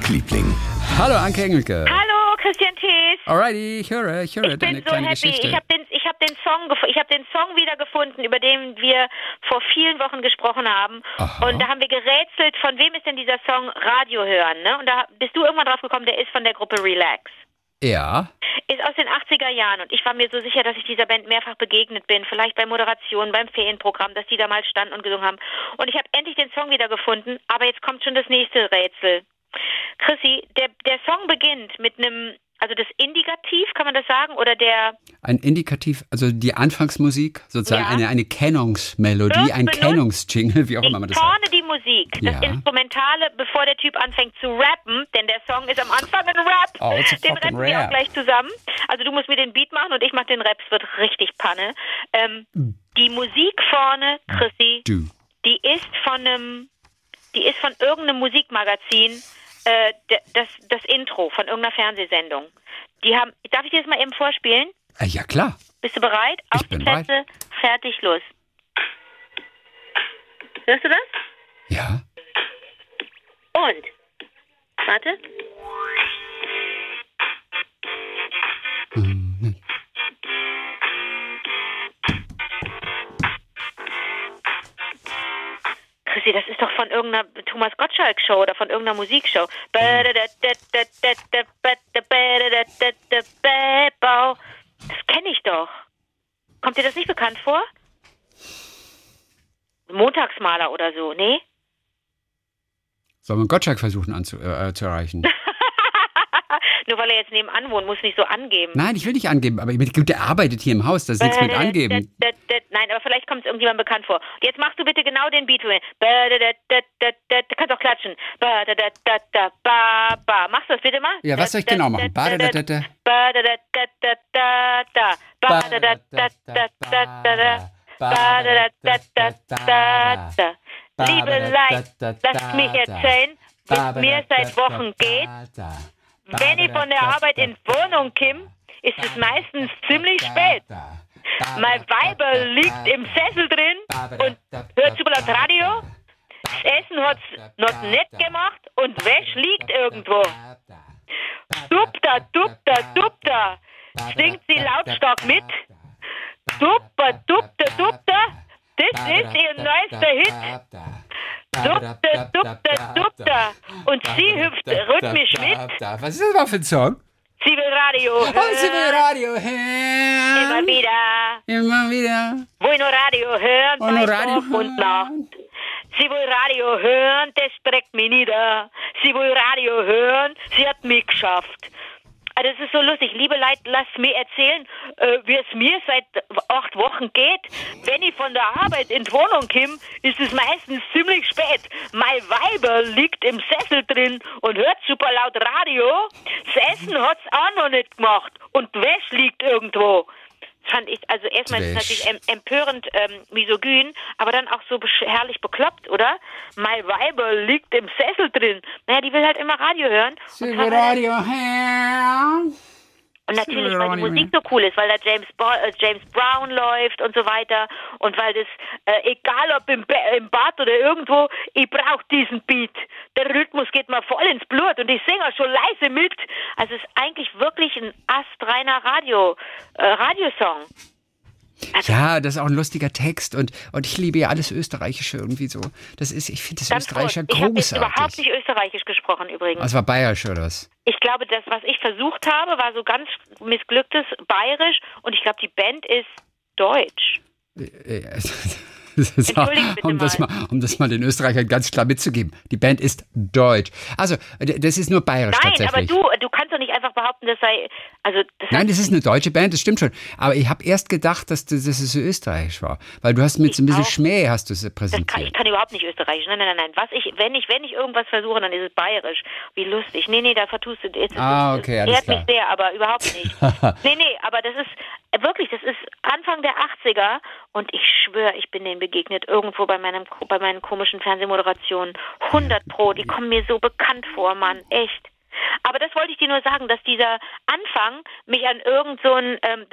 Rockliebling. Hallo Anke Engelke. Hallo, Christian Thees. Alrighty, ich höre, ich höre Ich deine bin so kleine happy. Geschichte. Ich habe den, ich hab den Song, ich habe den Song wiedergefunden, über den wir vor vielen Wochen gesprochen haben. Aha. Und da haben wir gerätselt, von wem ist denn dieser Song Radio hören, ne? Und da bist du irgendwann drauf gekommen, der ist von der Gruppe Relax. ja, Ist aus den 80er Jahren und ich war mir so sicher, dass ich dieser Band mehrfach begegnet bin, vielleicht bei Moderationen, beim Ferienprogramm, dass die da mal standen und gesungen haben. Und ich habe endlich den Song wiedergefunden, aber jetzt kommt schon das nächste Rätsel. Chrissy, der, der Song beginnt mit einem, also das Indikativ, kann man das sagen? Oder der ein Indikativ, also die Anfangsmusik, sozusagen Ja. eine, eine Kennungsmelodie, ein Kennungsjingle, wie auch immer man das sagt. vorne die Musik, das Ja. Instrumentale, bevor der Typ anfängt zu rappen, denn der Song ist am Anfang ein Rap. Oh, den rappen wir rap. auch gleich zusammen. Also du musst mir den Beat machen und ich mach den Rap, es wird richtig Panne. Ähm, die Musik vorne, Chrissy, Du. die ist von einem, die ist von irgendeinem Musikmagazin, äh, das, das Intro von irgendeiner Fernsehsendung. Die haben, darf ich dir das mal eben vorspielen? Äh, ja, klar. Bist du bereit? Auf Ich bin die Plätze, fertig, los. Hörst du das? Ja. Und? Warte. Mhm. Irgendeiner Thomas Gottschalk-Show oder von irgendeiner Musikshow. Das kenne ich doch. Kommt dir das nicht bekannt vor? Montagsmaler oder so, nee? Sollen wir Gottschalk versuchen äh, zu erreichen? Nur weil er jetzt nebenan wohnt, muss nicht so angeben. Nein, ich will nicht angeben, aber ich der arbeitet hier im Haus, das ist nichts mit angeben. Nein, aber vielleicht kommt es irgendjemand bekannt vor. Jetzt machst du bitte genau den Beat. Du kannst auch klatschen. Da, da, da, da. Machst du das bitte mal? Ja, was soll ich genau machen? Da, da, da, da. Da, da, da, da, da, da. Da, da, da, da, da, da, da. Da, da, da, da, da, da. Liebe Leid, lasst mich erzählen, wie es mir seit Wochen geht. Wenn ich von der Arbeit in die Wohnung komme, ist es meistens ziemlich spät. Mein Weiber liegt im Sessel drin und hört super laut Radio. Das Essen hat's noch nicht gemacht und Wäsch liegt irgendwo. Dupta, dupta, dupta. Singt sie lautstark mit. Duppa, dupta, dupta. Das ist ihr neuester Hit. Dupta, dupta, dupta. Und sie hüpft rhythmisch mit. Was ist das mal für ein Song? Sie will Radio Oh, sie will hören. Radio Immer hören. wieder. Immer wieder. Wo ich nur Radio hören, Und nur Radio Tag und Nacht. hören. Sie will Radio hören, das trägt mich nieder. Sie will Radio hören, sie hat mich geschafft. Ah, Das ist so lustig. Liebe Leute, lasst mir erzählen, äh, wie es mir seit acht Wochen geht. Wenn ich von der Arbeit in die Wohnung komme, ist es meistens ziemlich spät. Mein Weiber liegt im Sessel drin und hört super laut Radio. Das Essen hat's auch noch nicht gemacht und die Wäsche liegt irgendwo. Fand ich, also erstmal ist es natürlich em empörend ähm, misogyn, aber dann auch so herrlich bekloppt, oder? Mein Weiber liegt im Sessel drin. Naja, die will halt immer Radio hören. Sie will weil- Radio hören. Und natürlich, weil die Musik so cool ist, weil da James, Bo äh, James Brown läuft und so weiter. Und weil das, äh, egal ob im, im Bad oder irgendwo, ich brauche diesen Beat. Der Rhythmus geht mir voll ins Blut und ich singe auch schon leise mit. Also es ist eigentlich wirklich ein astreiner Radio, äh, Radiosong. Also Ja, das ist auch ein lustiger Text und, und ich liebe ja alles Österreichische irgendwie so. Das ist, ich finde das Österreichische kurz. Ich habe überhaupt großartig. nicht österreichisch gesprochen übrigens. Das war bayerisch oder was? Ich glaube, das, was ich versucht habe, war so ganz missglücktes Bayerisch und ich glaube, die Band ist deutsch. Um, das mal. um das mal den Österreichern ganz klar mitzugeben. Die Band ist deutsch. Also, das ist nur bayerisch Nein, aber tatsächlich. du, du kannst doch nicht einfach behaupten, das sei, also das Nein, das ist eine deutsche Band, das stimmt schon. Aber ich habe erst gedacht, dass das, dass es so österreichisch war. Weil du hast mit so ein bisschen auch. Schmäh hast du es Das kann, präsentiert. ich kann überhaupt nicht österreichisch. Nein, nein, nein, nein. Was ich, wenn ich, wenn ich irgendwas versuche, dann ist es bayerisch. Wie lustig. Nee, nee, da vertust du. Jetzt, Ah, okay, alles ehrt mich klar. sehr, aber überhaupt nicht. nee, nee, aber das ist wirklich, das ist Anfang der 80er und ich schwöre, ich bin denen begegnet irgendwo bei meinem, bei meinen komischen Fernsehmoderationen. 100 pro, die kommen mir so bekannt vor, Mann, echt. Aber das wollte ich dir nur sagen, dass dieser Anfang mich an irgend so ein ähm,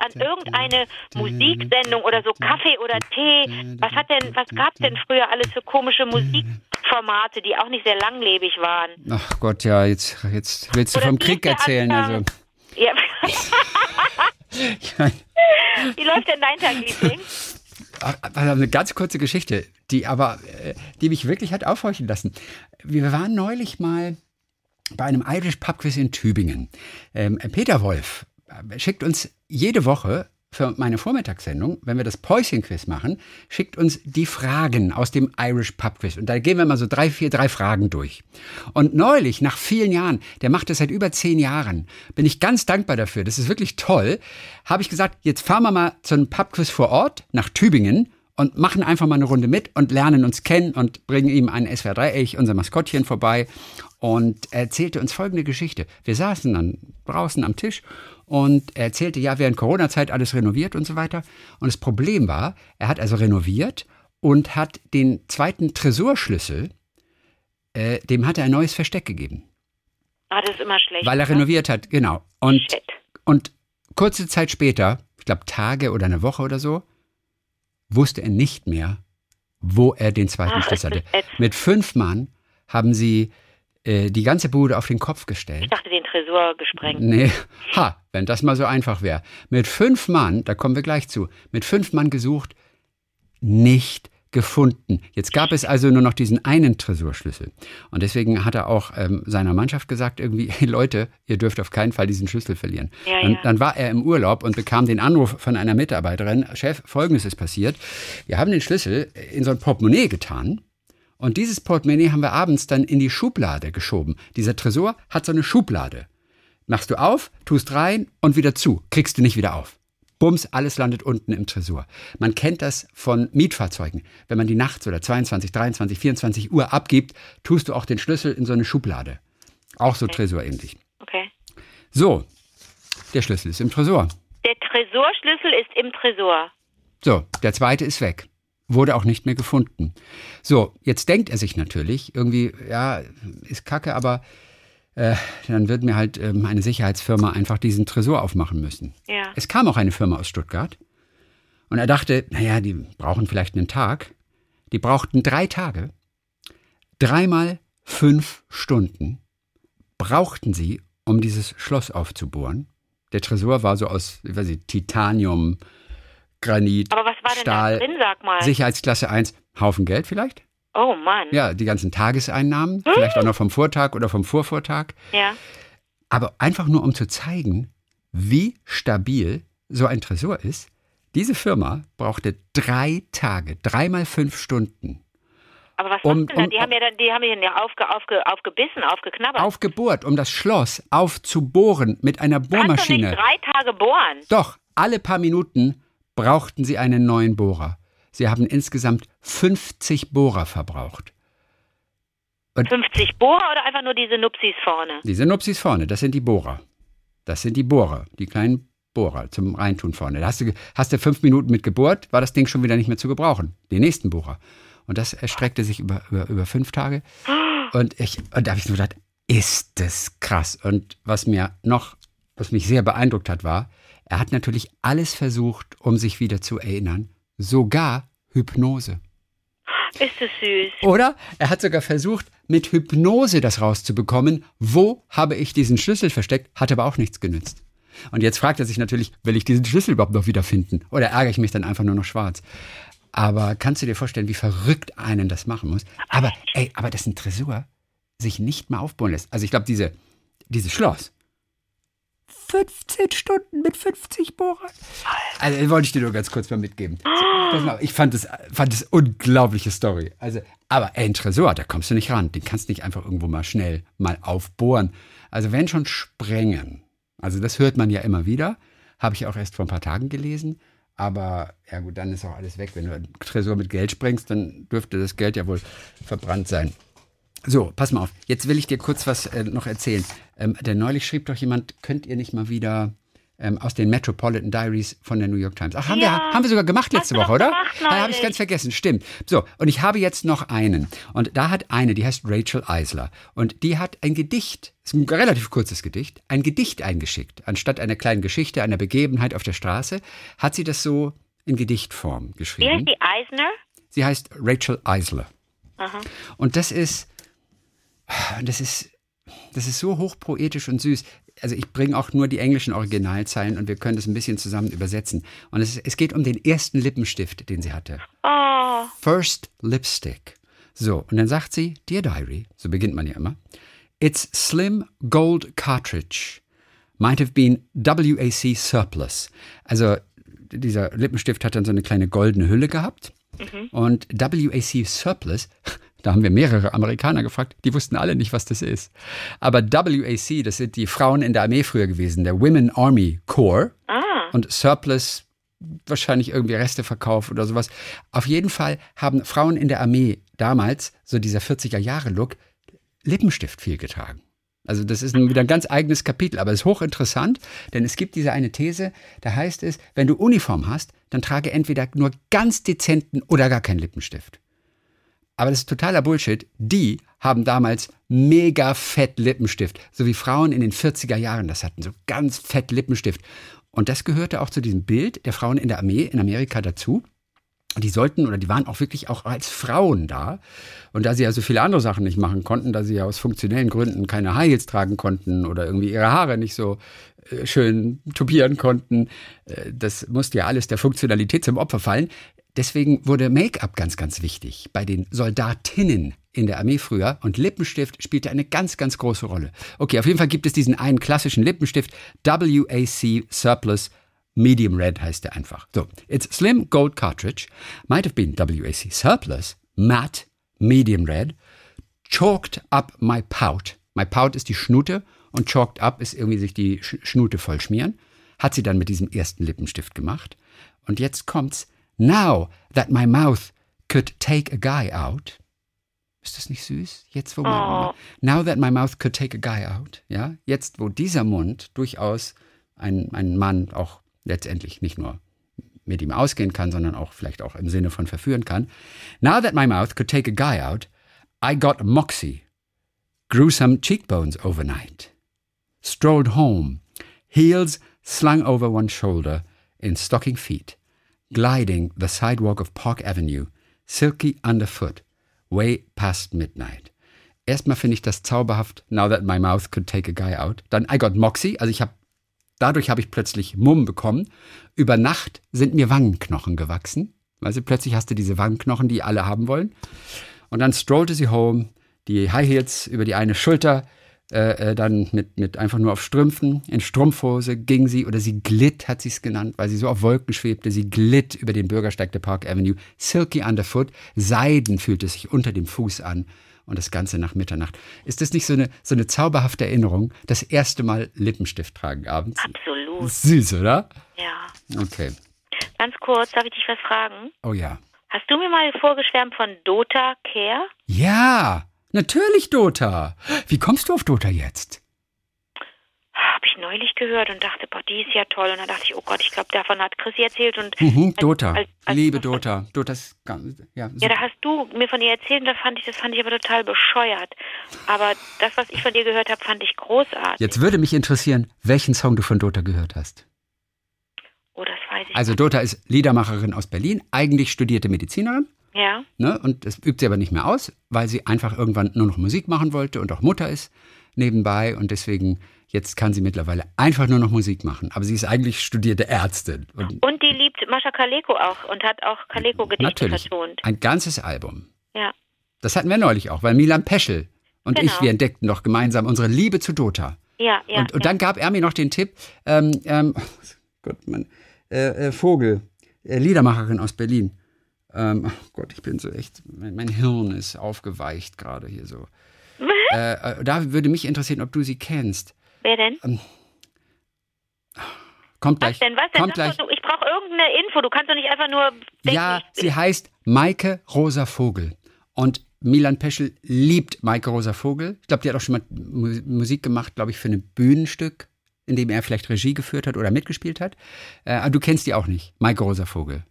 an irgendeine Musiksendung oder so Kaffee oder Tee. Was hat denn, was gab denn früher alles für komische Musikformate, die auch nicht sehr langlebig waren? Ach Gott, ja, jetzt, jetzt willst du Oder vom Krieg erzählen. Anfang? Also, Ja. ja, Wie läuft denn dein Tag, Liebling? Ach, also eine ganz kurze Geschichte, die aber, äh, die mich wirklich hat aufhorchen lassen. Wir waren neulich mal bei einem Irish Pub Quiz in Tübingen. Ähm, Peter Wolf äh, schickt uns jede Woche für meine Vormittagssendung, wenn wir das Päuschen-Quiz machen, schickt uns die Fragen aus dem Irish Pub Quiz. Und da gehen wir mal so drei, vier, drei Fragen durch. Und neulich, nach vielen Jahren, der macht das seit über zehn Jahren, bin ich ganz dankbar dafür. Das ist wirklich toll. Habe ich gesagt, jetzt fahren wir mal zu einem Pub Quiz vor Ort nach Tübingen und machen einfach mal eine Runde mit und lernen uns kennen und bringen ihm ein SWR3-Elch, unser Maskottchen, vorbei. Und er erzählte uns folgende Geschichte. Wir saßen dann draußen am Tisch und er erzählte, ja, während Corona-Zeit alles renoviert und so weiter. Und das Problem war, er hat also renoviert und hat den zweiten Tresorschlüssel, äh, dem hat er ein neues Versteck gegeben. Ah, das ist immer schlecht. Weil er ne? renoviert hat, genau. Und, Shit. und kurze Zeit später, ich glaube Tage oder eine Woche oder so, wusste er nicht mehr, wo er den zweiten Ach, Schlüssel hatte. Mit fünf Mann haben sie äh, die ganze Bude auf den Kopf gestellt. Ich dachte, den Tresor gesprengt. Nee, ha, wenn das mal so einfach wäre. Mit fünf Mann, da kommen wir gleich zu, mit fünf Mann gesucht, nicht gefunden. Jetzt gab es also nur noch diesen einen Tresorschlüssel. Und deswegen hat er auch ähm, seiner Mannschaft gesagt, irgendwie, hey Leute, ihr dürft auf keinen Fall diesen Schlüssel verlieren. Ja, dann, ja. dann war er im Urlaub und bekam den Anruf von einer Mitarbeiterin, Chef, folgendes ist passiert. Wir haben den Schlüssel in so ein Portemonnaie getan. Und dieses Portemonnaie haben wir abends dann in die Schublade geschoben. Dieser Tresor hat so eine Schublade. Machst du auf, tust rein und wieder zu. Kriegst du nicht wieder auf. Bums, alles landet unten im Tresor. Man kennt das von Mietfahrzeugen. Wenn man die nachts oder 22, 23, 24 Uhr abgibt, tust du auch den Schlüssel in so eine Schublade. Auch so tresorähnlich. Okay. So, der Schlüssel ist im Tresor. Der Tresorschlüssel ist im Tresor. So, der zweite ist weg. Wurde auch nicht mehr gefunden. So, jetzt denkt er sich natürlich, irgendwie, ja, ist kacke, aber äh, dann wird mir halt ähm, eine Sicherheitsfirma einfach diesen Tresor aufmachen müssen. Ja. Es kam auch eine Firma aus Stuttgart und er dachte, naja, die brauchen vielleicht einen Tag. Die brauchten drei Tage, dreimal fünf Stunden brauchten sie, um dieses Schloss aufzubohren. Der Tresor war so aus, ich weiß nicht, Titanium, Granit, Aber war denn Stahl, da drin, sag mal? Sicherheitsklasse 1, Haufen Geld vielleicht? Oh Mann. Ja, die ganzen Tageseinnahmen, vielleicht auch noch vom Vortag oder vom Vorvortag. Ja. Aber einfach nur, um zu zeigen, wie stabil so ein Tresor ist. Diese Firma brauchte drei Tage, dreimal fünf Stunden, Aber was Um- denn da? um- Die haben ja dann, die haben ihn ja aufge, aufge, aufgebissen, aufgeknabbert. aufgebohrt, um das Schloss aufzubohren mit einer Kannst doch nicht Bohrmaschine. drei Tage bohren. Doch, alle paar Minuten brauchten sie einen neuen Bohrer. Sie haben insgesamt 50 Bohrer verbraucht. 50 Bohrer oder einfach nur diese Nupsis vorne? Diese Nupsis vorne, das sind die Bohrer. Das sind die Bohrer, die kleinen Bohrer zum Reintun vorne. Da hast du, hast du fünf Minuten mit gebohrt, war das Ding schon wieder nicht mehr zu gebrauchen. Die nächsten Bohrer. Und das erstreckte sich über, über, über fünf Tage. Und, ich, und da habe ich so gedacht, ist das krass. Und was mir noch, was mich sehr beeindruckt hat, war, er hat natürlich alles versucht, um sich wieder zu erinnern. Sogar Hypnose. Ist es süß. Oder er hat sogar versucht, mit Hypnose das rauszubekommen. Wo habe ich diesen Schlüssel versteckt? Hat aber auch nichts genützt. Und jetzt fragt er sich natürlich, will ich diesen Schlüssel überhaupt noch wiederfinden? Oder ärgere ich mich dann einfach nur noch schwarz? Aber kannst du dir vorstellen, wie verrückt einen das machen muss? Aber, ey, aber dass ein Tresor sich nicht mal aufbauen lässt. Also ich glaube, diese, dieses Schloss. 15 Stunden mit 50 Bohrern. Also das wollte ich dir nur ganz kurz mal mitgeben. Mal, Ich fand das, fand das unglaubliche Story. Also, aber ein Tresor, da kommst du nicht ran. Den kannst du nicht einfach irgendwo mal schnell mal aufbohren. Also wenn schon sprengen. Also das hört man ja immer wieder. Habe ich auch erst vor ein paar Tagen gelesen. Aber ja gut, dann ist auch alles weg. Wenn du einen Tresor mit Geld sprengst, dann dürfte das Geld ja wohl verbrannt sein. So, pass mal auf. Jetzt will ich dir kurz was äh, noch erzählen. Ähm, denn neulich schrieb doch jemand, könnt ihr nicht mal wieder ähm, aus den Metropolitan Diaries von der New York Times. Ach, haben, Ja. wir, haben wir sogar gemacht letzte Woche, oder? Ah, habe ich ganz vergessen, stimmt. So, und ich habe jetzt noch einen. Und da hat eine, die heißt Rachel Eisler. Und die hat ein Gedicht, ist ein relativ kurzes Gedicht, ein Gedicht eingeschickt. Anstatt einer kleinen Geschichte, einer Begebenheit auf der Straße, hat sie das so in Gedichtform Wie geschrieben. heißt die Eisner? Sie heißt Rachel Eisler. Aha. Und das ist, das ist, das ist so hochpoetisch und süß. Also ich bringe auch nur die englischen Originalzeilen und wir können das ein bisschen zusammen übersetzen. Und es, es geht um den ersten Lippenstift, den sie hatte. Oh, First Lipstick. So, und dann sagt sie, Dear Diary, so beginnt man ja immer, Its slim gold cartridge might have been WAC surplus. Also dieser Lippenstift hat dann so eine kleine goldene Hülle gehabt. Und WAC surplus, da haben wir mehrere Amerikaner gefragt, die wussten alle nicht, was das ist. Aber WAC, das sind die Frauen in der Armee früher gewesen, der Women Army Corps. ah. Und Surplus wahrscheinlich irgendwie Resteverkauf oder sowas. Auf jeden Fall haben Frauen in der Armee damals, so dieser 40er-Jahre-Look, Lippenstift viel getragen. Also das ist wieder ein ganz eigenes Kapitel, aber es ist hochinteressant, denn es gibt diese eine These, da heißt es, wenn du Uniform hast, dann trage entweder nur ganz dezenten oder gar keinen Lippenstift. Aber das ist totaler Bullshit. Die haben damals mega fett Lippenstift, so wie Frauen in den 40er Jahren das hatten, so ganz fett Lippenstift. Und das gehörte auch zu diesem Bild der Frauen in der Armee in Amerika dazu. Die sollten oder die waren auch wirklich auch als Frauen da. Und da sie ja so viele andere Sachen nicht machen konnten, da sie ja aus funktionellen Gründen keine High Heels tragen konnten oder irgendwie ihre Haare nicht so äh, schön tupieren konnten, äh, das musste ja alles der Funktionalität zum Opfer fallen. Deswegen wurde Make-up ganz, ganz wichtig bei den Soldatinnen in der Armee früher und Lippenstift spielte eine ganz, ganz große Rolle. Okay, auf jeden Fall gibt es diesen einen klassischen Lippenstift, WAC Surplus Medium Red heißt der einfach. So, it's slim gold cartridge, might have been WAC surplus, matte, medium red, chalked up my pout. My pout ist die Schnute und chalked up ist irgendwie sich die Sch Schnute vollschmieren. Hat sie dann mit diesem ersten Lippenstift gemacht. Und jetzt kommt's. Now that my mouth could take a guy out. Ist das nicht süß? Jetzt, wo man, Oh. Now that my mouth could take a guy out. Ja, jetzt, wo dieser Mund durchaus einen, einen Mann auch letztendlich nicht nur mit ihm ausgehen kann, sondern auch vielleicht auch im Sinne von verführen kann. Now that my mouth could take a guy out, I got moxie, grew some cheekbones overnight, strolled home, heels slung over one shoulder in stocking feet, gliding the sidewalk of Park Avenue, silky underfoot, way past midnight. Erstmal finde ich das zauberhaft, now that my mouth could take a guy out. Dann I got moxie, also ich habe Dadurch habe ich plötzlich Mumm bekommen. Über Nacht sind mir Wangenknochen gewachsen. Du, plötzlich hast du diese Wangenknochen, die alle haben wollen. Und dann strollte sie home, die High Heels über die eine Schulter, äh, äh, dann mit, mit einfach nur auf Strümpfen, in Strumpfhose ging sie, oder sie glitt, hat sie es genannt, weil sie so auf Wolken schwebte. Sie glitt über den Bürgersteig der Park Avenue. Silky underfoot, Seiden fühlte sich unter dem Fuß an. Und das Ganze nach Mitternacht. Ist das nicht so eine, so eine zauberhafte Erinnerung? Das erste Mal Lippenstift tragen abends. absolut. Süß, oder? Ja. Okay. Ganz kurz, darf ich dich was fragen? Oh ja. Hast du mir mal vorgeschwärmt von Dota Care? Ja, natürlich Dota. Wie kommst du auf Dota jetzt? Habe ich neulich gehört und dachte, boah, die ist ja toll. Und dann dachte ich, oh Gott, ich glaube, davon hat Chrissy erzählt. Und Mhm, als- Dota. als- als- Liebe Dota. Dota ist ganz, ja, Ja, super. da hast du mir von ihr erzählt und da fand ich, das fand ich aber total bescheuert. Aber das, was ich von dir gehört habe, fand ich großartig. Jetzt würde mich interessieren, welchen Song du von Dota gehört hast. Oh, das weiß ich. Also Dota ist Liedermacherin aus Berlin, eigentlich studierte Medizinerin. Ja. Ne? Und das übt sie aber nicht mehr aus, weil sie einfach irgendwann nur noch Musik machen wollte und auch Mutter ist nebenbei. Und deswegen, jetzt kann sie mittlerweile einfach nur noch Musik machen. Aber sie ist eigentlich studierte Ärztin. Und Und die liebt Mascha Kaleko auch und hat auch Kaleko-Gedichte natürlich vertont. ein ganzes Album. Ja. Das hatten wir neulich auch, weil Milan Peschel und Genau. ich, wir entdeckten doch gemeinsam unsere Liebe zu Dota. Ja, ja. und, und ja. dann gab er mir noch den Tipp, ähm, ähm, Gott, Mann, äh, äh, Vogel, äh, Liedermacherin aus Berlin. Ähm, ach Gott, ich bin so echt, mein, mein Hirn ist aufgeweicht gerade hier so. äh, äh, da würde mich interessieren, ob du sie kennst. Wer denn? Kommt Was gleich. denn? Was denn? Kommt Sag gleich. du, ich brauche irgendeine Info. Du kannst doch nicht einfach nur denken. Ja, sie heißt Maike Rosa Vogel. Und Milan Peschel liebt Maike Rosa Vogel. Ich glaube, die hat auch schon mal Mu Musik gemacht, glaube ich, für ein Bühnenstück. in dem er vielleicht Regie geführt hat oder mitgespielt hat. Äh, du kennst die auch nicht. Maike Rosa-Vogel.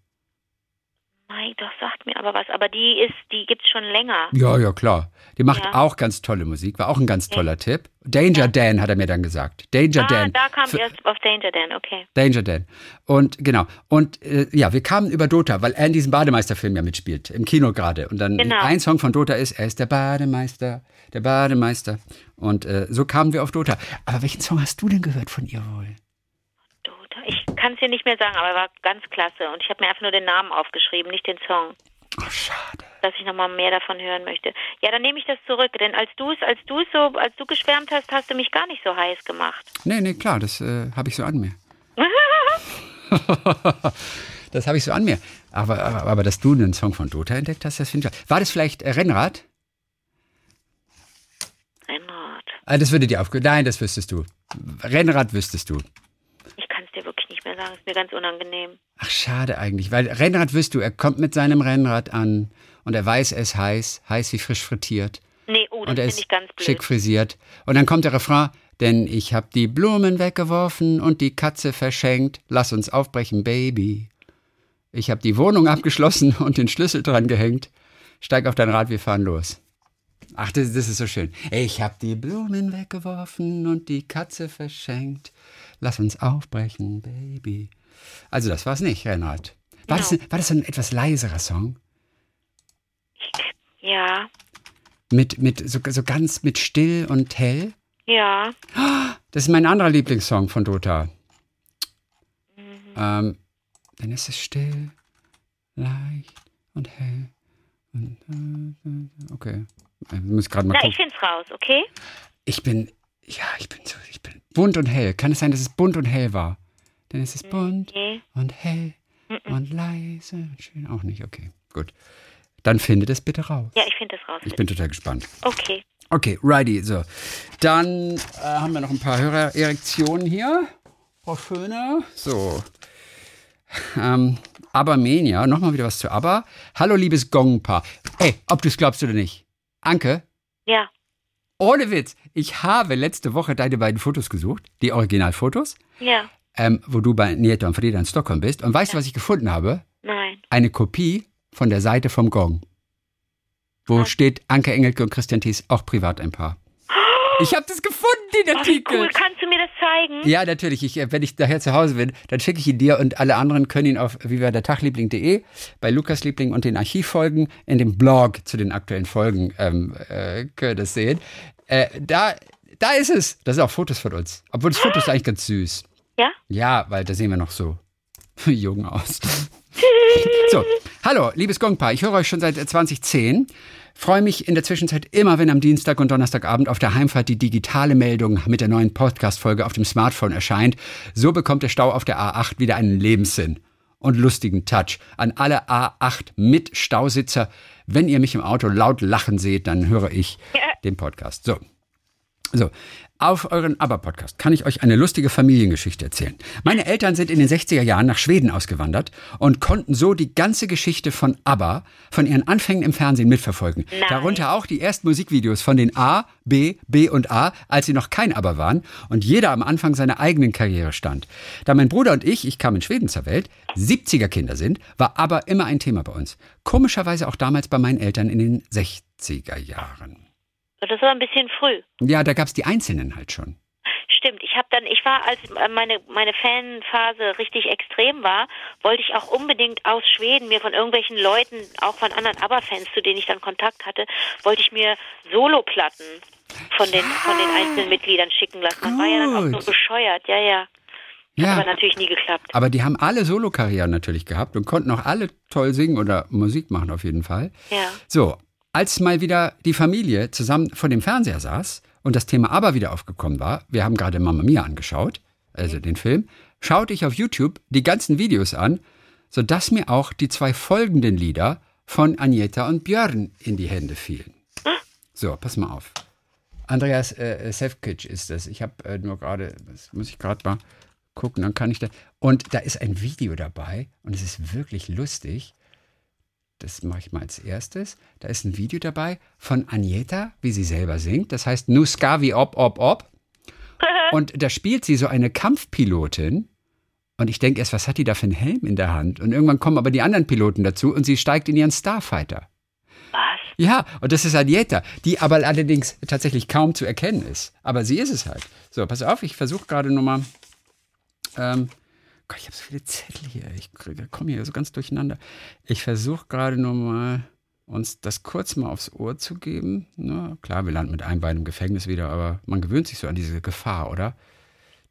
Mai, das sagt mir aber was. Aber die ist, die gibt's schon länger. Ja, ja, klar. Die macht Ja. auch ganz tolle Musik, war auch ein ganz toller Tipp. Danger Dan hat er mir dann gesagt. Danger ah, Dan. da kam Für- erst auf Danger Dan, okay. Danger Dan. Und genau. Und äh, ja, wir kamen über Dota, weil er in diesem Bademeisterfilm ja mitspielt, im Kino gerade. Und dann Genau. ein Song von Dota ist, er ist der Bademeister, der Bademeister. Und äh, so kamen wir auf Dota. Aber welchen Song hast du denn gehört von ihr wohl? Ich kann es dir nicht mehr sagen, aber er war ganz klasse. Und ich habe mir einfach nur den Namen aufgeschrieben, nicht den Song. Oh, schade. dass ich nochmal mehr davon hören möchte. Ja, dann nehme ich das zurück, denn als du es, als du es so, als du geschwärmt hast, hast du mich gar nicht so heiß gemacht. Nee, nee, klar, das äh, habe ich so an mir. das habe ich so an mir. Aber, aber, aber dass du einen Song von Dota entdeckt hast, das finde ich. War das vielleicht äh, Rennrad? Rennrad. Ah, das würde dir aufgehen. Nein, das wüsstest du. Rennrad wüsstest du. Ich kann es dir wirklich nicht mehr sagen, ist mir ganz unangenehm. Ach, schade eigentlich, weil Rennrad wirst du, er kommt mit seinem Rennrad an und er weiß, er ist heiß, heiß wie frisch frittiert. Nee, oh, das und er finde ist ich ganz blöd. schick frisiert. Und dann kommt der Refrain, denn ich hab die Blumen weggeworfen und die Katze verschenkt. Lass uns aufbrechen, Baby. Ich hab die Wohnung abgeschlossen und den Schlüssel dran gehängt. Steig auf dein Rad, wir fahren los. Ach, das, das ist so schön. Ich hab die Blumen weggeworfen und die Katze verschenkt. Lass uns aufbrechen, Baby. Also das war's nicht, Reinhard. War, das, Genau. war das ein etwas leiserer Song? Ja, Mit, mit so, so ganz mit still und hell? ja. Das ist mein anderer Lieblingssong von Dota. Mhm. Ähm, dann ist es still, leicht und hell. Und, äh, okay. Ich muss gerade mal Na, ich gucken. find's raus, okay? Ich bin, ja, ich bin so, ich bin bunt und hell. Kann es sein, dass es bunt und hell war? Dann ist es bunt Nee. und hell und leise und schön. Auch nicht, okay. Gut. Dann findet es bitte raus. Ja, ich finde das raus. Ich bin total gespannt. Okay. Okay, righty, so. Dann äh, haben wir noch ein paar Hörererektionen hier. Frau Schöne. So. Ähm, Abermania, nochmal wieder was zu Aber. Hallo, liebes Gongpaar. Ey, ob du es glaubst oder nicht. Anke, Ja. ohne Witz, ich habe letzte Woche deine beiden Fotos gesucht, die Originalfotos, Ja. ähm, wo du bei Nieto und Frieda in Stockholm bist. Und weißt du, was ich gefunden habe? Nein. Eine Kopie von der Seite vom Gong. Wo steht Anke Engelke und Christian Thies auch privat ein Paar. Ich habe das gefunden, den Oh, Artikel. cool. Kannst du mir das zeigen? Ja, natürlich. Ich, äh, wenn ich daher zu Hause bin, dann schicke ich ihn dir und alle anderen können ihn auf vivadertagliebling.de, bei Lukas Liebling und den Archivfolgen in dem Blog zu den aktuellen Folgen ähm, äh, können das sehen. Äh, da, da ist es. Das sind auch Fotos von uns. Obwohl das Foto ist eigentlich ganz süß. Ja? Ja, weil da sehen wir noch so jung aus. So, hallo, liebes Gongpaar. Ich höre euch schon seit äh, 2010. Freue mich in der Zwischenzeit immer, wenn am Dienstag und Donnerstagabend auf der Heimfahrt die digitale Meldung mit der neuen Podcast-Folge auf dem Smartphone erscheint. So bekommt der Stau auf der A8 wieder einen Lebenssinn und lustigen Touch. An alle A8 mit Stausitzer. Wenn ihr mich im Auto laut lachen seht, dann höre ich den Podcast. So. So, auf euren ABBA-Podcast kann ich euch eine lustige Familiengeschichte erzählen. Meine Eltern sind in den 60er Jahren nach Schweden ausgewandert und konnten so die ganze Geschichte von ABBA von ihren Anfängen im Fernsehen mitverfolgen. Nein. Darunter auch die ersten Musikvideos von den A, B, B und A, als sie noch kein ABBA waren und jeder am Anfang seiner eigenen Karriere stand. Da mein Bruder und ich, ich kam in Schweden zur Welt, 70er Kinder sind, war ABBA immer ein Thema bei uns. Komischerweise auch damals bei meinen Eltern in den 60er Jahren. Das war ein bisschen früh. Ja, da gab's die Einzelnen halt schon. Stimmt, ich habe dann, ich war, als äh, meine meine Fanphase richtig extrem war, wollte ich auch unbedingt aus Schweden mir von irgendwelchen Leuten, auch von anderen ABBA-Fans, zu denen ich dann Kontakt hatte, wollte ich mir Soloplatten von den von den einzelnen Mitgliedern schicken lassen. Das war ja dann auch Gut. so bescheuert, ja, ja. Ja, Aber natürlich nie geklappt. aber die haben alle Solokarrieren natürlich gehabt und konnten auch alle toll singen oder Musik machen auf jeden Fall. Ja. So, als mal wieder die Familie zusammen vor dem Fernseher saß und das Thema aber wieder aufgekommen war, wir haben gerade Mamma Mia angeschaut, also den Film, schaute ich auf YouTube die ganzen Videos an, sodass mir auch die zwei folgenden Lieder von Agneta und Björn in die Hände fielen. So, pass mal auf. Andreas äh, Sefkic ist das. Ich habe äh, nur gerade, das muss ich gerade mal gucken, dann kann ich da. Und da ist ein Video dabei und es ist wirklich lustig. Das mache ich mal als erstes. Da ist ein Video dabay von Agneta, wie sie selber singt. Das heißt Nu ska vi op, op, op. Und da spielt sie so eine Kampfpilotin. Und ich denke erst, was hat die da für einen Helm in der Hand? Und irgendwann kommen aber die anderen Piloten dazu und sie steigt in ihren Starfighter. Was? Ja, und das ist Agneta, die aber allerdings tatsächlich kaum zu erkennen ist. Aber sie ist es halt. So, pass auf, ich versuche gerade nochmal. Ähm, Gott, ich habe so viele Zettel hier. Ich komme hier so ganz durcheinander. Ich versuche gerade nochmal uns das kurz mal aufs Ohr zu geben. Na, klar, wir landen mit einem Bein im Gefängnis wieder, aber man gewöhnt sich so an diese Gefahr, oder?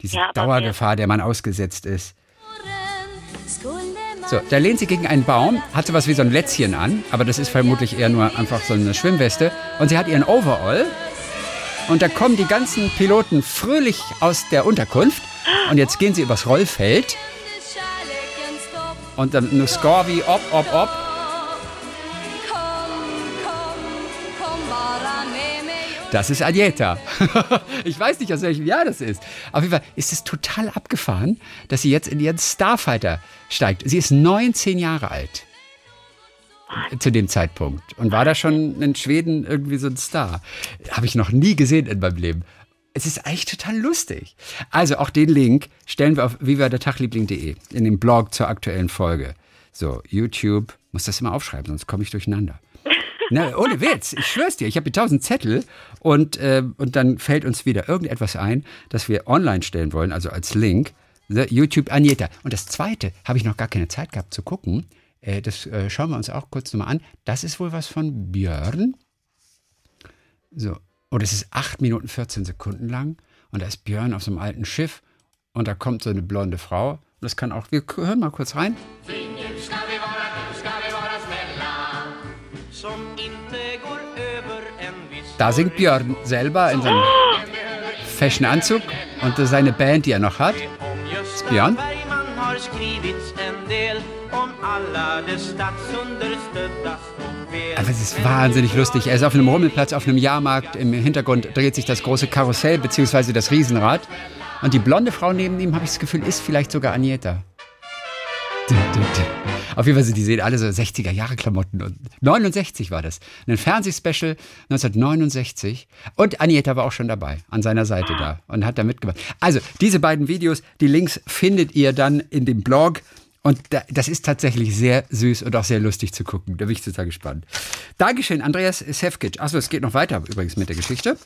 Diese Ja, Dauergefahr, der man ausgesetzt ist. So, da lehnt sie gegen einen Baum, hat sowas wie so ein Lätzchen an, aber das ist vermutlich eher nur einfach so eine Schwimmweste. Und sie hat ihren Overall. Und da kommen die ganzen Piloten fröhlich aus der Unterkunft. Und jetzt gehen sie übers Rollfeld. Und dann nur Score wie ob, ob, ob. Das ist Agneta. ich weiß nicht, aus welchem Jahr das ist. Auf jeden Fall ist es total abgefahren, dass sie jetzt in ihren Starfighter steigt. Sie ist 19 Jahre alt zu dem Zeitpunkt und war da schon in Schweden irgendwie so ein Star. Habe ich noch nie gesehen in meinem Leben. Es ist eigentlich total lustig. Also auch den Link stellen wir auf vivadertagliebling.de in den Blog zur aktuellen Folge. So, YouTube, muss das immer aufschreiben, sonst komme ich durcheinander. Na, ohne Witz, ich schwör's dir, ich habe hier tausend Zettel und, äh, und dann fällt uns wieder irgendetwas ein, das wir online stellen wollen, also als Link. The YouTube Agneta. Und das zweite habe ich noch gar keine Zeit gehabt zu gucken. Äh, das äh, schauen wir uns auch kurz nochmal an. Das ist wohl was von Björn. So. Und es ist 8 Minuten 14 Sekunden lang. Und da ist Björn auf so einem alten Schiff. Und da kommt so eine blonde Frau. Und das kann auch, wir hören mal kurz rein. Da singt Björn selber in seinem Fashion-Anzug. Und das ist seine Band, die er noch hat. Om Gösta Björn? Aber es ist wahnsinnig lustig. Er ist auf einem Rummelplatz, auf einem Jahrmarkt. Im Hintergrund dreht sich das große Karussell bzw. das Riesenrad. Und die blonde Frau neben ihm, habe ich das Gefühl, ist vielleicht sogar dü. Auf jeden Fall, die sehen alle so 60er-Jahre-Klamotten. Und 69 war das. Ein Fernsehspecial 1969. Und Agneta war auch schon dabei, an seiner Seite da und hat da mitgemacht. Also, diese beiden Videos, die Links findet ihr dann in dem Blog. Und da, das ist tatsächlich sehr süß und auch sehr lustig zu gucken. Da bin ich total gespannt. Dankeschön, Andreas Sefkic. Achso, es geht noch weiter übrigens mit der Geschichte.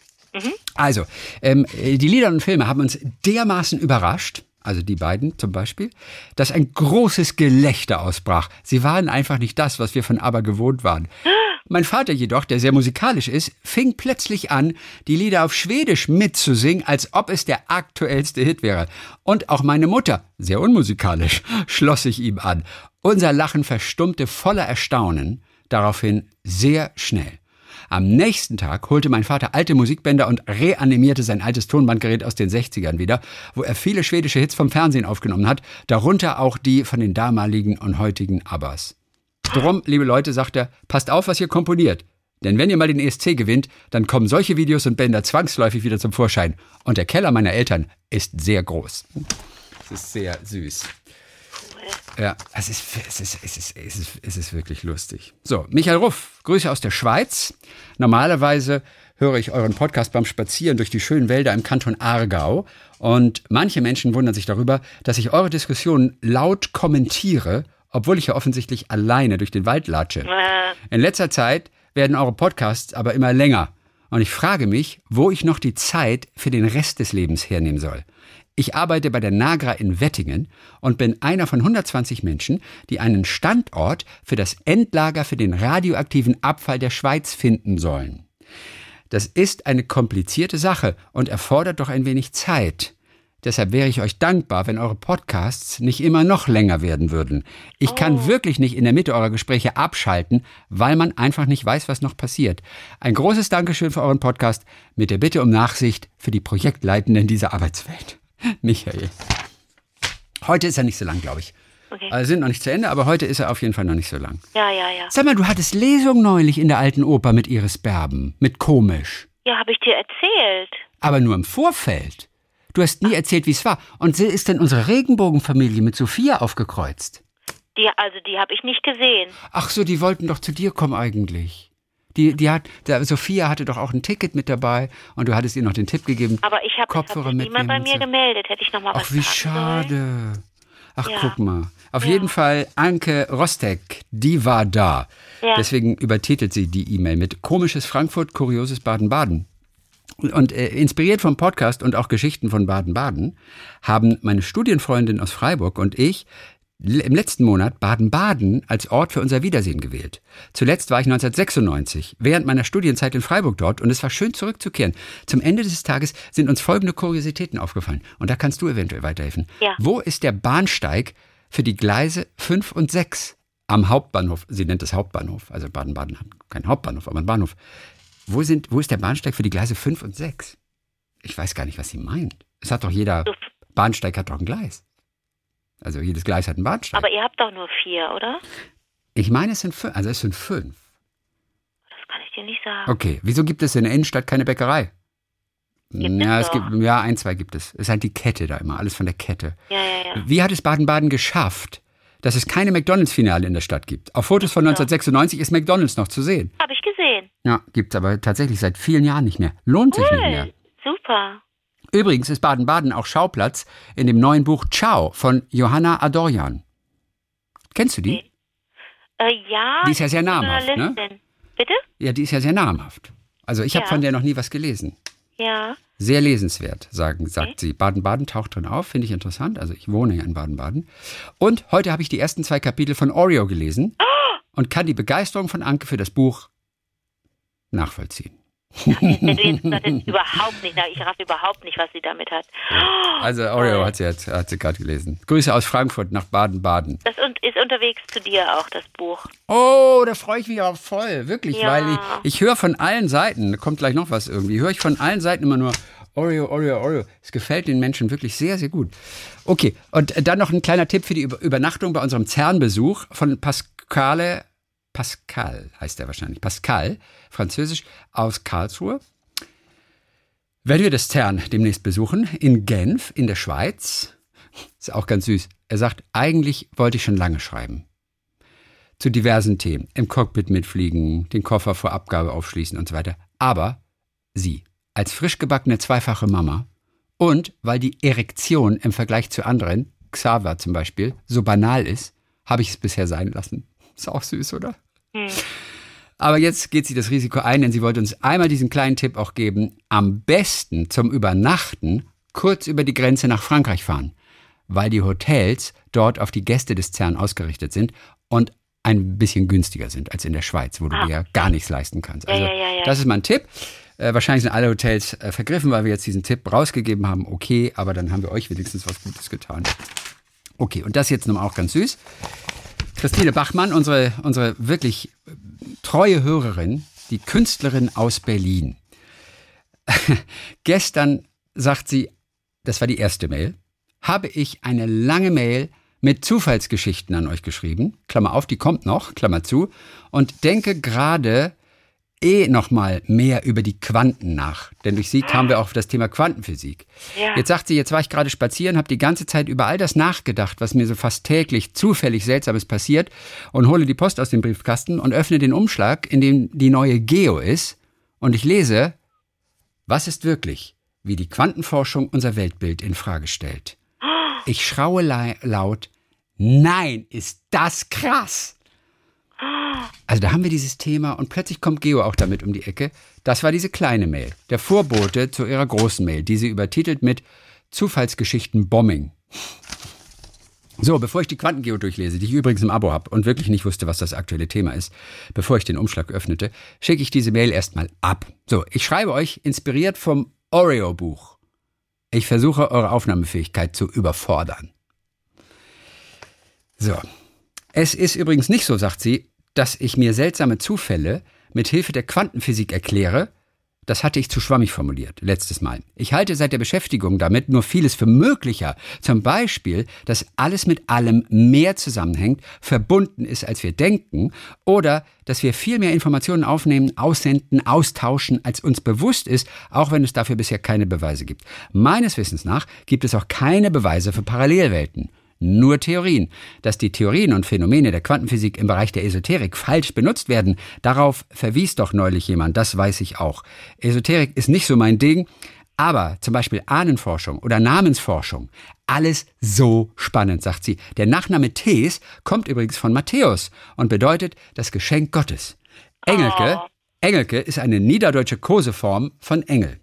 Also, ähm, die Lieder und Filme haben uns dermaßen überrascht, also die beiden zum Beispiel, dass ein großes Gelächter ausbrach. Sie waren einfach nicht das, was wir von ABBA gewohnt waren. Mein Vater jedoch, der sehr musikalisch ist, fing plötzlich an, die Lieder auf Schwedisch mitzusingen, als ob es der aktuellste Hit wäre. Und auch meine Mutter, sehr unmusikalisch, schloss sich ihm an. Unser Lachen verstummte voller Erstaunen, daraufhin sehr schnell. Am nächsten Tag holte mein Vater alte Musikbänder und reanimierte sein altes Tonbandgerät aus den 60ern wieder, wo er viele schwedische Hits vom Fernsehen aufgenommen hat, darunter auch die von den damaligen und heutigen Abbas. Drum, liebe Leute, sagt er, passt auf, was ihr komponiert. Denn wenn ihr mal den ESC gewinnt, dann kommen solche Videos und Bänder zwangsläufig wieder zum Vorschein. Und der Keller meiner Eltern ist sehr groß. Das ist sehr süß. Ja, es ist, es, ist, es, ist, es, ist, es ist wirklich lustig. So, Michael Ruff, Grüße aus der Schweiz. Normalerweise höre ich euren Podcast beim Spazieren durch die schönen Wälder im Kanton Aargau. Und manche Menschen wundern sich darüber, dass ich eure Diskussionen laut kommentiere, obwohl ich ja offensichtlich alleine durch den Wald latsche. Äh, In letzter Zeit werden eure Podcasts aber immer länger. Und ich frage mich, wo ich noch die Zeit für den Rest des Lebens hernehmen soll. Ich arbeite bei der Nagra in Wettingen und bin einer von 120 Menschen, die einen Standort für das Endlager für den radioaktiven Abfall der Schweiz finden sollen. Das ist eine komplizierte Sache und erfordert doch ein wenig Zeit. Deshalb wäre ich euch dankbar, wenn eure Podcasts nicht immer noch länger werden würden. Ich kann wirklich nicht in der Mitte eurer Gespräche abschalten, weil man einfach nicht weiß, was noch passiert. Ein großes Dankeschön für euren Podcast mit der Bitte um Nachsicht für die Projektleitenden dieser Arbeitswelt. Michael. Heute ist er nicht so lang, glaube ich. Okay. Also sind noch nicht zu Ende, aber heute ist er auf jeden Fall noch nicht so lang. ja, ja, ja. Sag mal, du hattest Lesung neulich in der alten Oper mit Iris Berben, mit Komisch. Ja, habe ich dir erzählt. Aber nur im Vorfeld. Du hast nie erzählt, wie es war. Und sie ist denn unsere Regenbogenfamilie mit Sophia aufgekreuzt? Die, also die habe ich nicht gesehen. Ach so, die wollten doch zu dir kommen eigentlich. Die, die hat, der, Sophia hatte doch auch ein Ticket mit dabei und du hattest ihr noch den Tipp gegeben. Aber ich habe hab niemand bei mir so. gemeldet. Hätte ich noch mal was Ach, wie schade. Ach, Ja. guck mal. Auf Ja. jeden Fall Anke Rostek, die war da. Ja. Deswegen übertitelt sie die E-Mail mit Komisches Frankfurt, Kurioses Baden-Baden. Und, äh, inspiriert vom Podcast und auch Geschichten von Baden-Baden haben meine Studienfreundin aus Freiburg und ich im letzten Monat Baden-Baden als Ort für unser Wiedersehen gewählt. Zuletzt war ich 1996 während meiner Studienzeit in Freiburg dort und es war schön zurückzukehren. Zum Ende des Tages sind uns folgende Kuriositäten aufgefallen und da kannst du eventuell weiterhelfen. Ja. Wo ist der Bahnsteig für die Gleise 5 und 6 am Hauptbahnhof? Sie nennt es Hauptbahnhof, also Baden-Baden hat keinen Hauptbahnhof, aber einen Bahnhof. Wo, sind, wo ist der Bahnsteig für die Gleise 5 und 6? Ich weiß gar nicht, was sie meint. Es hat doch jeder Bahnsteig hat doch ein Gleis. Also jedes Gleis hat einen Bahnsteig. Aber ihr habt doch nur vier, oder? ich meine, es sind fünf. Also es sind fünf. Das kann ich dir nicht sagen. Okay, wieso gibt es in der Innenstadt keine Bäckerei? Gibt es ja, es doch. gibt, ja, ein, zwei gibt es. Es ist halt die Kette da immer, alles von der Kette. Ja, ja, ja. Wie hat es Baden-Baden geschafft, dass es keine McDonalds-Finale in der Stadt gibt? Auf Fotos von 1996 ist McDonalds noch zu sehen. Habe ich gesehen. Ja, gibt es aber tatsächlich seit vielen Jahren nicht mehr. Lohnt sich nicht mehr. Cool. Super. Übrigens ist Baden-Baden auch Schauplatz in dem neuen Buch Ciao von Johanna Adorjan. Kennst du die? Äh, ja. Die ist ja sehr namhaft, ne? Bitte? Ja, die ist ja sehr namhaft. Also ich habe Ja. von der noch nie was gelesen. Ja. Sehr lesenswert, sagen, sagt sie. Baden-Baden taucht drin auf, finde ich interessant. Also ich wohne ja in Baden-Baden. Und heute habe ich die ersten zwei Kapitel von Oreo gelesen und kann die Begeisterung von Anke für das Buch nachvollziehen. Wenn du jetzt überhaupt nicht, ich raff überhaupt nicht, was sie damit hat. Also Oreo hat sie, jetzt- hat sie gerade gelesen. Grüße aus Frankfurt nach Baden-Baden. Das ist unterwegs zu dir auch, das Buch. Oh, da freue ich mich aber voll, wirklich, Ja. weil ich, ich höre von allen Seiten, da kommt gleich noch was irgendwie, höre ich von allen Seiten immer nur Oreo, Oreo, Oreo. Es gefällt den Menschen wirklich sehr, sehr gut. Okay, und dann noch ein kleiner Tipp für die Über Übernachtung bei unserem CERN-Besuch von Pascale, Pascal heißt er wahrscheinlich, Pascal, französisch, aus Karlsruhe. Werden wir das CERN demnächst besuchen, in Genf, in der Schweiz. Ist auch ganz süß. Er sagt, eigentlich wollte ich schon lange schreiben zu diversen Themen. Im Cockpit mitfliegen, den Koffer vor Abgabe aufschließen und so weiter. Aber sie, als frisch gebackene zweifache Mama und weil die Erektion im Vergleich zu anderen, Xaver zum Beispiel, so banal ist, habe ich es bisher sein lassen. Ist auch süß, oder? Aber jetzt geht sie das Risiko ein, denn sie wollte uns einmal diesen kleinen Tipp auch geben. Am besten zum Übernachten kurz über die Grenze nach Frankreich fahren, weil die Hotels dort auf die Gäste des CERN ausgerichtet sind und ein bisschen günstiger sind als in der Schweiz, wo du Ah. dir gar nichts leisten kannst. Also ja, ja, ja. das ist mein Tipp. Äh, wahrscheinlich sind alle Hotels äh, vergriffen, weil wir jetzt diesen Tipp rausgegeben haben. Okay, aber dann haben wir euch wenigstens was Gutes getan. Okay, und das jetzt nochmal auch ganz süß. Christine Bachmann, unsere, unsere wirklich treue Hörerin, die Künstlerin aus Berlin. Gestern sagt sie, das war die erste Mail, habe ich eine lange Mail mit Zufallsgeschichten an euch geschrieben. Klammer auf, die kommt noch, Klammer zu. Und denke gerade eh noch mal mehr über die Quanten nach. Denn durch sie kamen wir auch auf das Thema Quantenphysik. Ja. Jetzt sagt sie, jetzt war ich gerade spazieren, habe die ganze Zeit über all das nachgedacht, was mir so fast täglich zufällig Seltsames passiert und hole die Post aus dem Briefkasten und öffne den Umschlag, in dem die neue Geo ist. Und ich lese, was ist wirklich, wie die Quantenforschung unser Weltbild in Frage stellt. Ich schraue laut, nein, ist das krass. Also da haben wir dieses Thema und plötzlich kommt Geo auch damit um die Ecke. Das war diese kleine Mail, der Vorbote zu ihrer großen Mail, die sie übertitelt mit Zufallsgeschichten Bombing. So, bevor ich die Quantengeo durchlese, die ich übrigens im Abo habe und wirklich nicht wusste, was das aktuelle Thema ist, bevor ich den Umschlag öffnete, schicke ich diese Mail erstmal ab. So, ich schreibe euch, inspiriert vom Oreo-Buch. Ich versuche, eure Aufnahmefähigkeit zu überfordern. So. Es ist übrigens nicht so, sagt sie, dass ich mir seltsame Zufälle mit Hilfe der Quantenphysik erkläre. Das hatte ich zu schwammig formuliert, letztes Mal. Ich halte seit der Beschäftigung damit nur vieles für möglicher. Zum Beispiel, dass alles mit allem mehr zusammenhängt, verbunden ist, als wir denken, oder dass wir viel mehr Informationen aufnehmen, aussenden, austauschen, als uns bewusst ist, auch wenn es dafür bisher keine Beweise gibt. Meines Wissens nach gibt es auch keine Beweise für Parallelwelten. Nur Theorien. Dass die Theorien und Phänomene der Quantenphysik im Bereich der Esoterik falsch benutzt werden, darauf verwies doch neulich jemand, das weiß ich auch. Esoterik ist nicht so mein Ding, aber zum Beispiel Ahnenforschung oder Namensforschung, alles so spannend, sagt sie. Der Nachname Thees kommt übrigens von Matthäus und bedeutet das Geschenk Gottes. Engelke, Oh. Engelke ist eine niederdeutsche Koseform von Engel.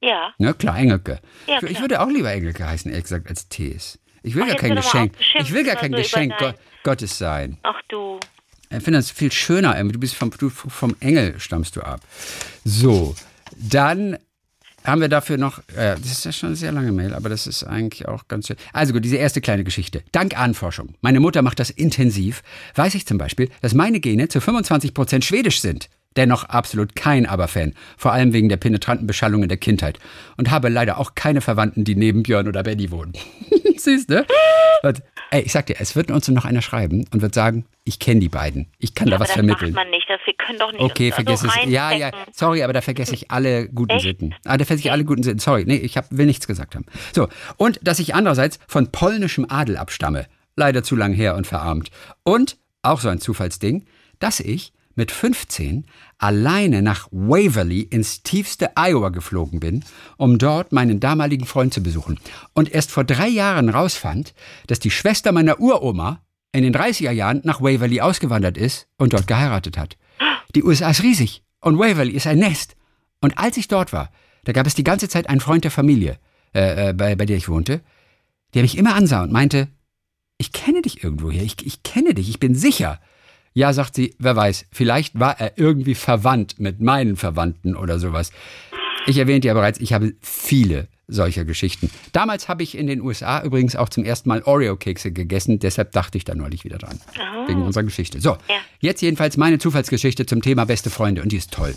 Ja. Ne, klar, Engelke. Ja, ich, ich klar. würde auch lieber Engelke heißen, ehrlich gesagt, als Thees. Ich will Ach, gar kein Geschenk. Ich will gar kein so Geschenk Go Gottes sein. Ach du. Ich finde das viel schöner. Du bist vom, du, vom Engel stammst du ab. So, dann haben wir dafür noch, äh, das ist ja schon eine sehr lange Mail, aber das ist eigentlich auch ganz schön. Also gut, diese erste kleine Geschichte. Dank Ahnenforschung, meine Mutter macht das intensiv, weiß ich zum Beispiel, dass meine Gene zu 25 Prozent schwedisch sind. Dennoch absolut kein Aber-Fan, vor allem wegen der penetranten Beschallung in der Kindheit. Und habe leider auch keine Verwandten, die neben Björn oder Benny wohnen. Süß, ne? Und, ey, ich sag dir, es wird uns noch einer schreiben und wird sagen, ich kenne die beiden. Ich kann da aber was das vermitteln. macht man nicht. Das, wir können doch nicht Okay, da vergiss so es. Ja, ja, sorry, aber da vergesse ich alle guten Echt? Sitten. Ah, da vergesse ich alle guten Sitten. Sorry, nee, ich hab, will nichts gesagt haben. So, und dass ich andererseits von polnischem Adel abstamme. Leider zu lang her und verarmt. Und, auch so ein Zufallsding, dass ich mit 15 alleine nach Waverly ins tiefste Iowa geflogen bin, um dort meinen damaligen Freund zu besuchen. Und erst vor drei Jahren rausfand, dass die Schwester meiner Uroma in den 30er Jahren nach Waverly ausgewandert ist und dort geheiratet hat. Die USA ist riesig und Waverly ist ein Nest. Und als ich dort war, da gab es die ganze Zeit einen Freund der Familie, äh, äh, bei, bei der ich wohnte, der mich immer ansah und meinte, ich kenne dich irgendwoher, ich, ich kenne dich, ich bin sicher. Ja, sagt sie, wer weiß, vielleicht war er irgendwie verwandt mit meinen Verwandten oder sowas. Ich erwähnte ja bereits, ich habe viele solcher Geschichten. Damals habe ich in den USA übrigens auch zum ersten Mal Oreo-Kekse gegessen, deshalb dachte ich da neulich wieder dran. Wegen unserer Geschichte. So, Ja. jetzt jedenfalls meine Zufallsgeschichte zum Thema beste Freunde und die ist toll.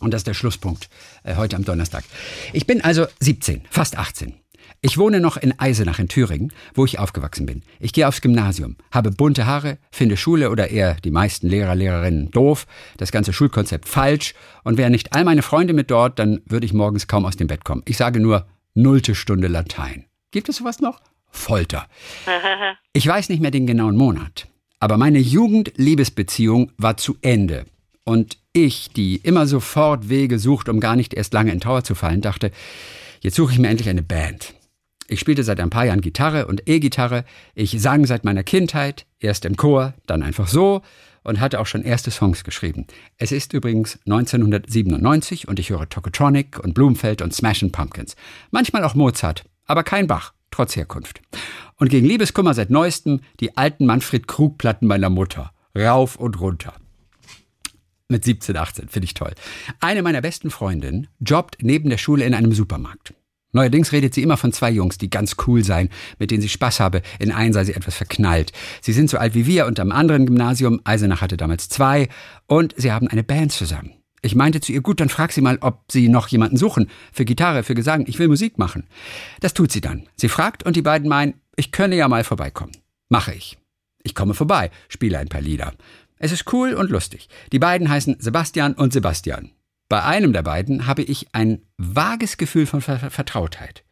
Und das ist der Schlusspunkt äh, heute am Donnerstag. Ich bin also 17, fast 18. Ich wohne noch in Eisenach in Thüringen, wo ich aufgewachsen bin. Ich gehe aufs Gymnasium, habe bunte Haare, finde Schule oder eher die meisten Lehrer, Lehrerinnen doof, das ganze Schulkonzept falsch und wären nicht all meine Freunde mit dort, dann würde ich morgens kaum aus dem Bett kommen. Ich sage nur nullte Stunde Latein. Gibt es sowas noch? Folter. Ich weiß nicht mehr den genauen Monat, aber meine Jugend-Liebesbeziehung war zu Ende. Und ich, die immer sofort Wege sucht, um gar nicht erst lange in Trauer zu fallen, dachte, jetzt suche ich mir endlich eine Band. Ich spielte seit ein paar Jahren Gitarre und E-Gitarre. Ich sang seit meiner Kindheit, erst im Chor, dann einfach so und hatte auch schon erste Songs geschrieben. Es ist übrigens 1997 und ich höre Tokotronic und Blumenfeld und Smashing Pumpkins. Manchmal auch Mozart, aber kein Bach, trotz Herkunft. Und gegen Liebeskummer seit neuestem die alten Manfred Krug-Platten meiner Mutter. Rauf und runter. Mit 17, 18, finde ich toll. Eine meiner besten Freundinnen jobbt neben der Schule in einem Supermarkt. Neuerdings redet sie immer von zwei Jungs, die ganz cool seien, mit denen sie Spaß habe. In einen sei sie etwas verknallt. Sie sind so alt wie wir und am anderen Gymnasium, Eisenach hatte damals zwei, und sie haben eine Band zusammen. Ich meinte zu ihr, gut, dann frag sie mal, ob sie noch jemanden suchen. Für Gitarre, für Gesang, ich will Musik machen. Das tut sie dann. Sie fragt und die beiden meinen, ich könne ja mal vorbeikommen. Mache ich. Ich komme vorbei, spiele ein paar Lieder. Es ist cool und lustig. Die beiden heißen Sebastian und Sebastian. Bei einem der beiden habe ich ein vages Gefühl von Ver Vertrautheit.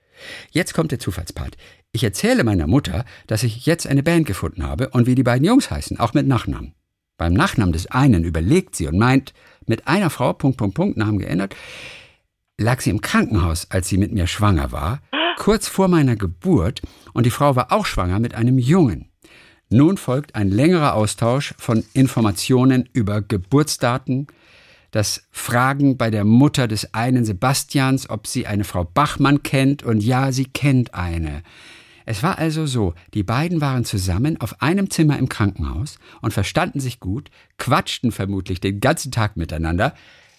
Jetzt kommt der Zufallspart. Ich erzähle meiner Mutter, dass ich jetzt eine Band gefunden habe und wie die beiden Jungs heißen, auch mit Nachnamen. Beim Nachnamen des einen überlegt sie und meint, mit einer Frau, Punkt, Punkt, Punkt, Namen geändert, lag sie im Krankenhaus, als sie mit mir schwanger war, kurz vor meiner Geburt, und die Frau war auch schwanger mit einem Jungen. Nun folgt ein längerer Austausch von Informationen über Geburtsdaten, das Fragen bei der Mutter des einen Sebastians, ob sie eine Frau Bachmann kennt, und ja, sie kennt eine. Es war also so, die beiden waren zusammen auf einem Zimmer im Krankenhaus und verstanden sich gut, quatschten vermutlich den ganzen Tag miteinander,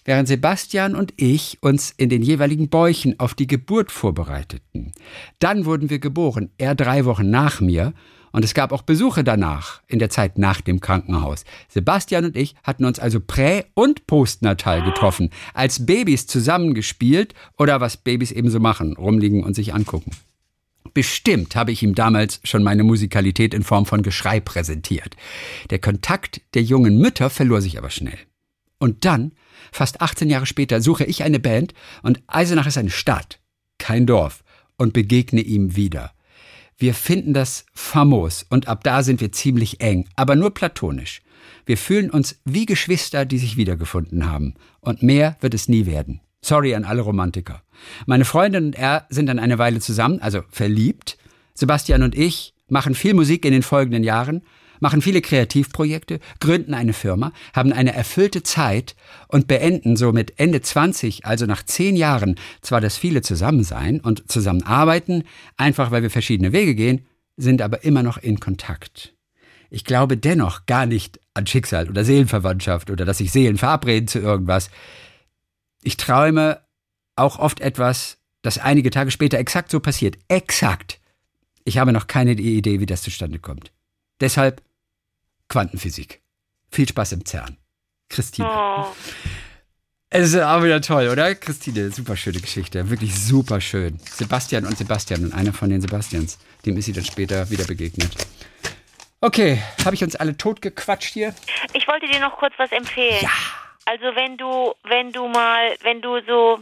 während Sebastian und ich uns in den jeweiligen Bäuchen auf die Geburt vorbereiteten. Dann wurden wir geboren, er drei Wochen nach mir, und es gab auch Besuche danach, in der Zeit nach dem Krankenhaus. Sebastian und ich hatten uns also prä- und postnatal getroffen, als Babys zusammengespielt oder was Babys eben so machen, rumliegen und sich angucken. Bestimmt habe ich ihm damals schon meine Musikalität in Form von Geschrei präsentiert. Der Kontakt der jungen Mütter verlor sich aber schnell. Und dann, fast 18 Jahre später, suche ich eine Band und Eisenach ist eine Stadt, kein Dorf, und begegne ihm wieder. Wir finden das famos und ab da sind wir ziemlich eng, aber nur platonisch. Wir fühlen uns wie Geschwister, die sich wiedergefunden haben. Und mehr wird es nie werden. Sorry an alle Romantiker. Meine Freundin und er sind dann eine Weile zusammen, also verliebt. Sebastian und ich machen viel Musik in den folgenden Jahren, machen viele Kreativprojekte, gründen eine Firma, haben eine erfüllte Zeit und beenden so mit Ende 20, also nach zehn Jahren, zwar das viele Zusammensein und zusammenarbeiten, einfach weil wir verschiedene Wege gehen, sind aber immer noch in Kontakt. Ich glaube dennoch gar nicht an Schicksal oder Seelenverwandtschaft oder dass sich Seelen verabreden zu irgendwas. Ich träume auch oft etwas, das einige Tage später exakt so passiert. Exakt. Ich habe noch keine Idee, wie das zustande kommt. Deshalb Quantenphysik. Viel Spaß im CERN. Christine. Oh. Es ist auch wieder toll, oder? Christine, super schöne Geschichte. Wirklich super schön. Sebastian und Sebastian und einer von den Sebastians. Dem ist sie dann später wieder begegnet. Okay, habe ich uns alle totgequatscht hier? Ich wollte dir noch kurz was empfehlen. Ja. Also wenn du, wenn du mal, wenn du so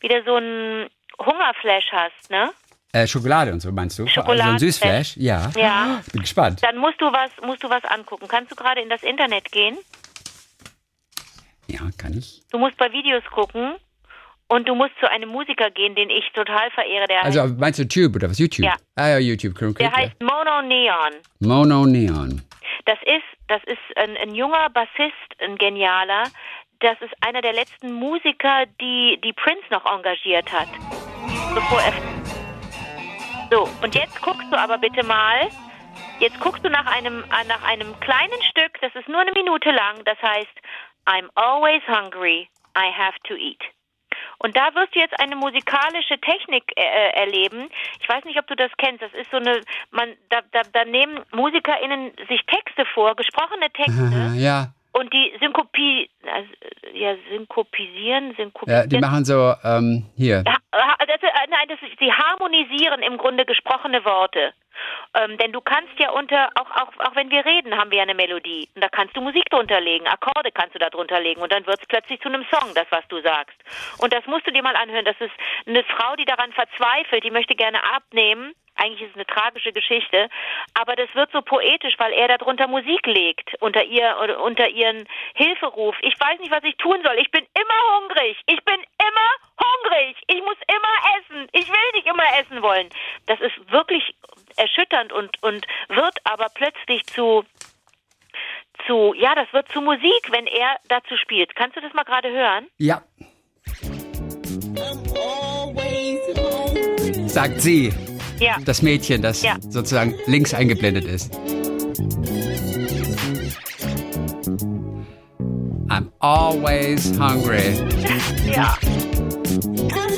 wieder so einen Hungerflash hast, ne? Äh, Schokolade und so meinst du? Schokolade. Also ein Süßflash? Ja. Ja. Bin gespannt. Dann musst du was, musst du was angucken. Kannst du gerade in das Internet gehen? Ja, kann ich. Du musst bei Videos gucken und du musst zu einem Musiker gehen, den ich total verehre. Der Also heißt, meinst du Tube oder was? YouTube? Ja. Ah ja, YouTube. Der ja. heißt Mono Neon. Mono Neon. Das ist, das ist ein, ein junger Bassist, ein genialer. Das ist einer der letzten Musiker, die, die Prince noch engagiert hat. Bevor er. So, und jetzt guckst du aber bitte mal. Jetzt guckst du nach einem, äh, nach einem kleinen Stück, das ist nur eine Minute lang, das heißt I'm always hungry, I have to eat. Und da wirst du jetzt eine musikalische Technik äh, erleben. Ich weiß nicht, ob du das kennst. Das ist so eine, man, da, da, da nehmen MusikerInnen sich Texte vor, gesprochene Texte. Ja. Und die Synkopi, also, ja, synkopisieren, synkopisieren. ja, die machen so, ähm, hier. Ja, das, äh, nein, das sie harmonisieren im Grunde gesprochene Worte. Ähm, denn du kannst ja unter, auch, auch, auch wenn wir reden, haben wir ja eine Melodie. Und da kannst du Musik drunter legen, Akkorde kannst du da drunter legen und dann wird es plötzlich zu einem Song, das, was du sagst. Und das musst du dir mal anhören. Das ist eine Frau, die daran verzweifelt, die möchte gerne abnehmen. Eigentlich ist es eine tragische Geschichte, aber das wird so poetisch, weil er darunter Musik legt, unter ihr unter ihren Hilferuf. Ich weiß nicht, was ich tun soll. Ich bin immer hungrig. Ich bin immer hungrig. Ich muss immer essen. Ich will nicht immer essen wollen. Das ist wirklich erschütternd und, und wird aber plötzlich zu, zu, ja, das wird zu Musik, wenn er dazu spielt. Kannst du das mal gerade hören? Ja. Sagt sie, Ja. das Mädchen, das Ja. sozusagen links eingeblendet ist. I'm always hungry. Ja.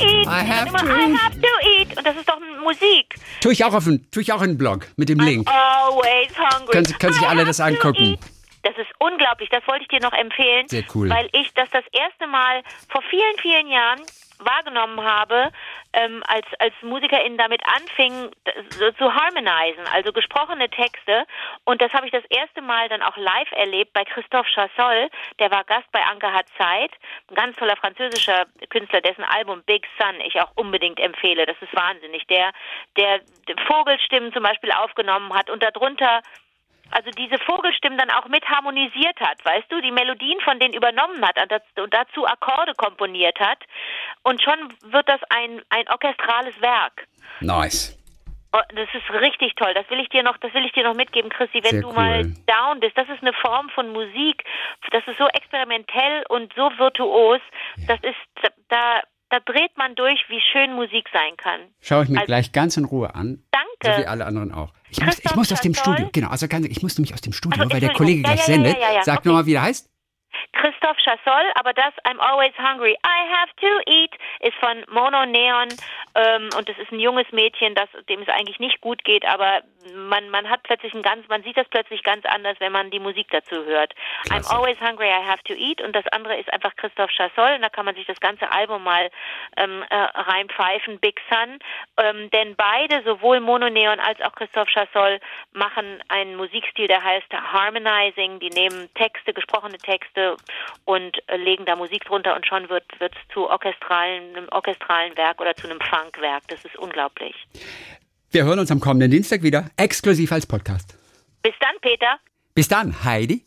Eat. I have Immer, to I eat. have to eat. Und das ist doch Musik. Tue ich auch auf den, tue ich auch in den Blog mit dem Link. Always hungry. Können- können sich I alle das angucken. eat. Das ist unglaublich. Das wollte ich dir noch empfehlen. Sehr cool. Weil ich das das erste Mal vor vielen, vielen Jahren wahrgenommen habe, ähm, als, als MusikerInnen damit anfingen zu harmonisen, also gesprochene Texte. Und das habe ich das erste Mal dann auch live erlebt bei Christophe Chassol. Der war Gast bei Anke hat Zeit. Ein ganz toller französischer Künstler, dessen Album Big Sun ich auch unbedingt empfehle. Das ist wahnsinnig. Der, der Vogelstimmen zum Beispiel aufgenommen hat und darunter also diese Vogelstimmen dann auch mit harmonisiert hat, weißt du, die Melodien von denen übernommen hat und dazu- Akkorde komponiert hat und schon wird das ein, ein orchestrales Werk. Nice. Oh, Das ist richtig toll. Das will ich dir noch, das will ich dir noch mitgeben, Christi. Wenn Sehr du cool. mal down bist, das ist eine Form von Musik. Das ist so experimentell und so virtuos. Das ist da, da dreht man durch, wie schön Musik sein kann. Schaue ich mir Also- gleich ganz in Ruhe an. Danke. So wie alle anderen auch. Ich muss, ich muss aus dem? Studio, genau, also ganz, ich muss nämlich aus dem Studio, Also, weil der. Kollege Ja, gleich ja, ja, sendet. ja, ja. Sag Okay. nochmal, wie der heißt. Christoph Chassol, aber das I'm Always Hungry, I Have to Eat ist von Mono Neon ähm, und das ist ein junges Mädchen, das dem es eigentlich nicht gut geht, aber man man hat plötzlich ein ganz, man sieht das plötzlich ganz anders, wenn man die Musik dazu hört. Klasse. I'm Always Hungry, I Have to Eat und das andere ist einfach Christoph Chassol und da kann man sich das ganze Album mal ähm, äh, reinpfeifen, Big Sun, ähm, denn beide, sowohl Mono Neon als auch Christoph Chassol, machen einen Musikstil, der heißt Harmonizing, die nehmen Texte, gesprochene Texte und äh, legen da Musik drunter und schon wird es zu orchestralen, einem orchestralen Werk oder zu einem Funkwerk. Das ist unglaublich. Wir hören uns am kommenden Dienstag wieder, exklusiv als Podcast. Bis dann, Peter. Bis dann, Heidi.